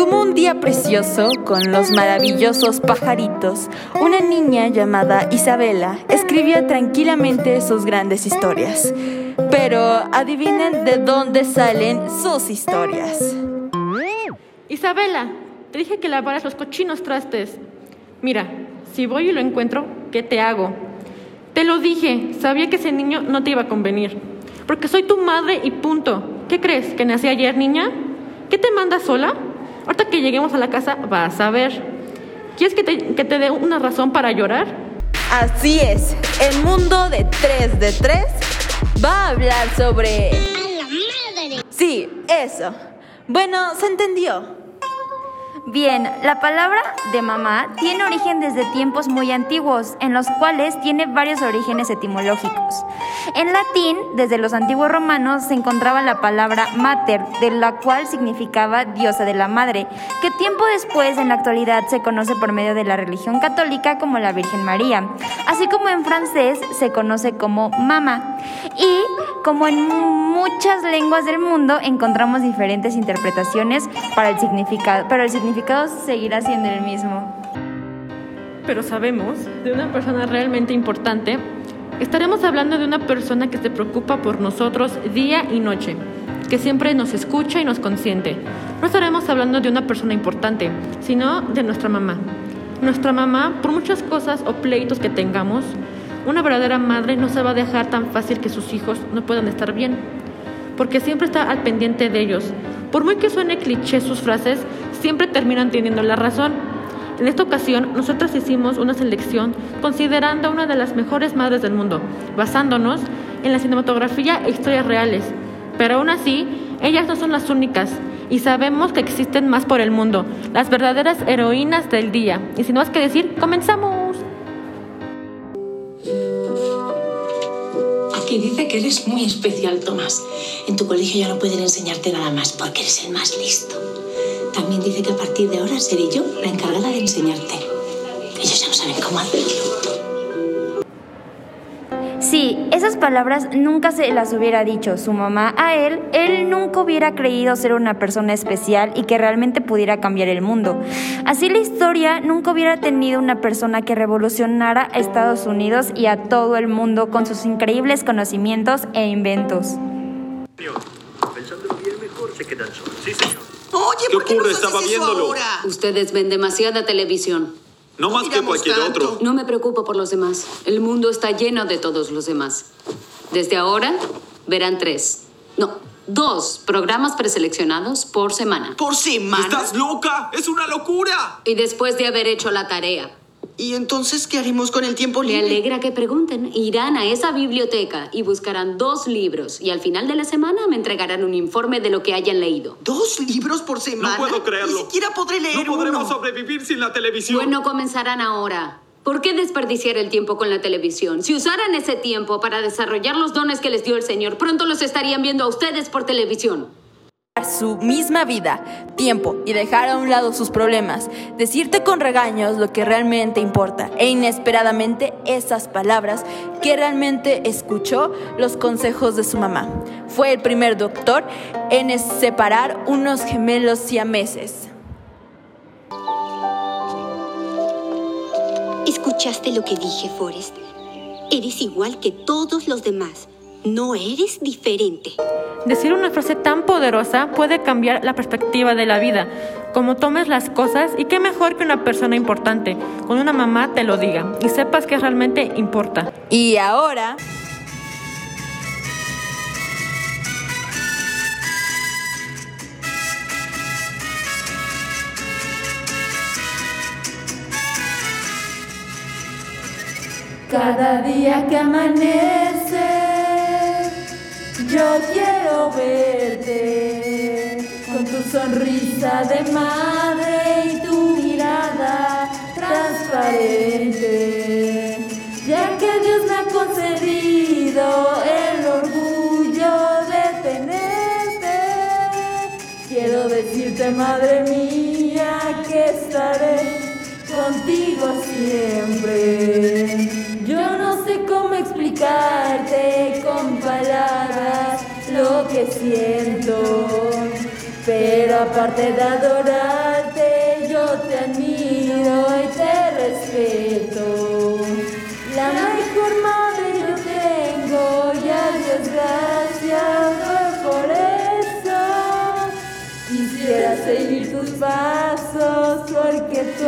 Como un día precioso, con los maravillosos pajaritos, una niña llamada Isabela escribía tranquilamente sus grandes historias. Pero adivinen de dónde salen sus historias. Isabela, te dije que lavaras los cochinos trastes. Mira, si voy y lo encuentro, ¿qué te hago? Te lo dije, sabía que ese niño no te iba a convenir. Porque soy tu madre y punto. ¿Qué crees? ¿Que nací ayer, niña? ¿Qué te mandas sola? Ahorita que lleguemos a la casa vas a ver. ¿Quieres que te, que te dé una razón para llorar? Así es, el mundo de 3 de 3 va a hablar sobre... ¡A la madre! Sí, eso. Bueno, se entendió. Bien, la palabra de mamá tiene origen desde tiempos muy antiguos, en los cuales tiene varios orígenes etimológicos. En latín, desde los antiguos romanos, se encontraba la palabra mater, de la cual significaba diosa de la madre, que tiempo después, en la actualidad, se conoce por medio de la religión católica como la Virgen María, así como en francés se conoce como mama. Y como en muchas lenguas del mundo, encontramos diferentes interpretaciones para el significado, pero el significado seguirá siendo el mismo. Pero sabemos de una persona realmente importante. Estaremos hablando de una persona que se preocupa por nosotros día y noche, que siempre nos escucha y nos consiente. No estaremos hablando de una persona importante, sino de nuestra mamá. Nuestra mamá, por muchas cosas o pleitos que tengamos, una verdadera madre no se va a dejar tan fácil que sus hijos no puedan estar bien, porque siempre está al pendiente de ellos. Por muy que suene cliché sus frases, siempre terminan teniendo la razón. En esta ocasión, nosotras hicimos una selección considerando una de las mejores madres del mundo, basándonos en la cinematografía e historias reales. Pero aún así, ellas no son las únicas y sabemos que existen más por el mundo, las verdaderas heroínas del día. Y sin más que decir, comenzamos. Aquí dice que eres muy especial, Tomás. En tu colegio ya no pueden enseñarte nada más porque eres el más listo. También dice que a partir de ahora seré yo la encargada de enseñarte. Ellos ya no saben cómo hacerlo. Sí, esas palabras nunca se las hubiera dicho su mamá a él, él nunca hubiera creído ser una persona especial y que realmente pudiera cambiar el mundo. Así la historia nunca hubiera tenido una persona que revolucionara a Estados Unidos y a todo el mundo con sus increíbles conocimientos e inventos. Pensándolo bien, mejor se quedan solos. Sí, señor. Oye, ¿Qué ¿por qué ocurre? nos haces Estaba eso viéndolo. ahora? Ustedes ven demasiada televisión. No más que cualquier tanto. otro. No me preocupo por los demás. El mundo está lleno de todos los demás. Desde ahora verán tres, no, dos programas preseleccionados por semana. ¿Por semana? ¿Estás loca? ¡Es una locura! Y después de haber hecho la tarea. ¿Y entonces qué haremos con el tiempo Me libre? alegra que pregunten. Irán a esa biblioteca y buscarán dos libros. Y al final de la semana me entregarán un informe de lo que hayan leído. ¿Dos libros por semana? No puedo creerlo. Ni siquiera podré leer No podremos uno. sobrevivir sin la televisión. Bueno, comenzarán ahora. ¿Por qué desperdiciar el tiempo con la televisión? Si usaran ese tiempo para desarrollar los dones que les dio el Señor, pronto los estarían viendo a ustedes por televisión. Su misma vida, tiempo y dejar a un lado sus problemas, decirte con regaños lo que realmente importa e inesperadamente esas palabras que realmente escuchó los consejos de su mamá. Fue el primer doctor en separar unos gemelos siameses. ¿Escuchaste lo que dije, Forrest? Eres igual que todos los demás. No eres diferente. Decir una frase tan poderosa puede cambiar la perspectiva de la vida, como tomes las cosas y qué mejor que una persona importante, con una mamá te lo diga y sepas que realmente importa. Y ahora... Cada día que amanece, yo quiero verte con tu sonrisa de madre y tu mirada transparente. Ya que Dios me ha concedido el orgullo de tenerte, quiero decirte, madre mía, que estaré contigo siempre. Yo no sé cómo explicarte siento, pero aparte de adorarte yo te admiro y te respeto. La mejor madre yo tengo y a Dios gracias por eso. Quisiera seguir tus pasos porque tú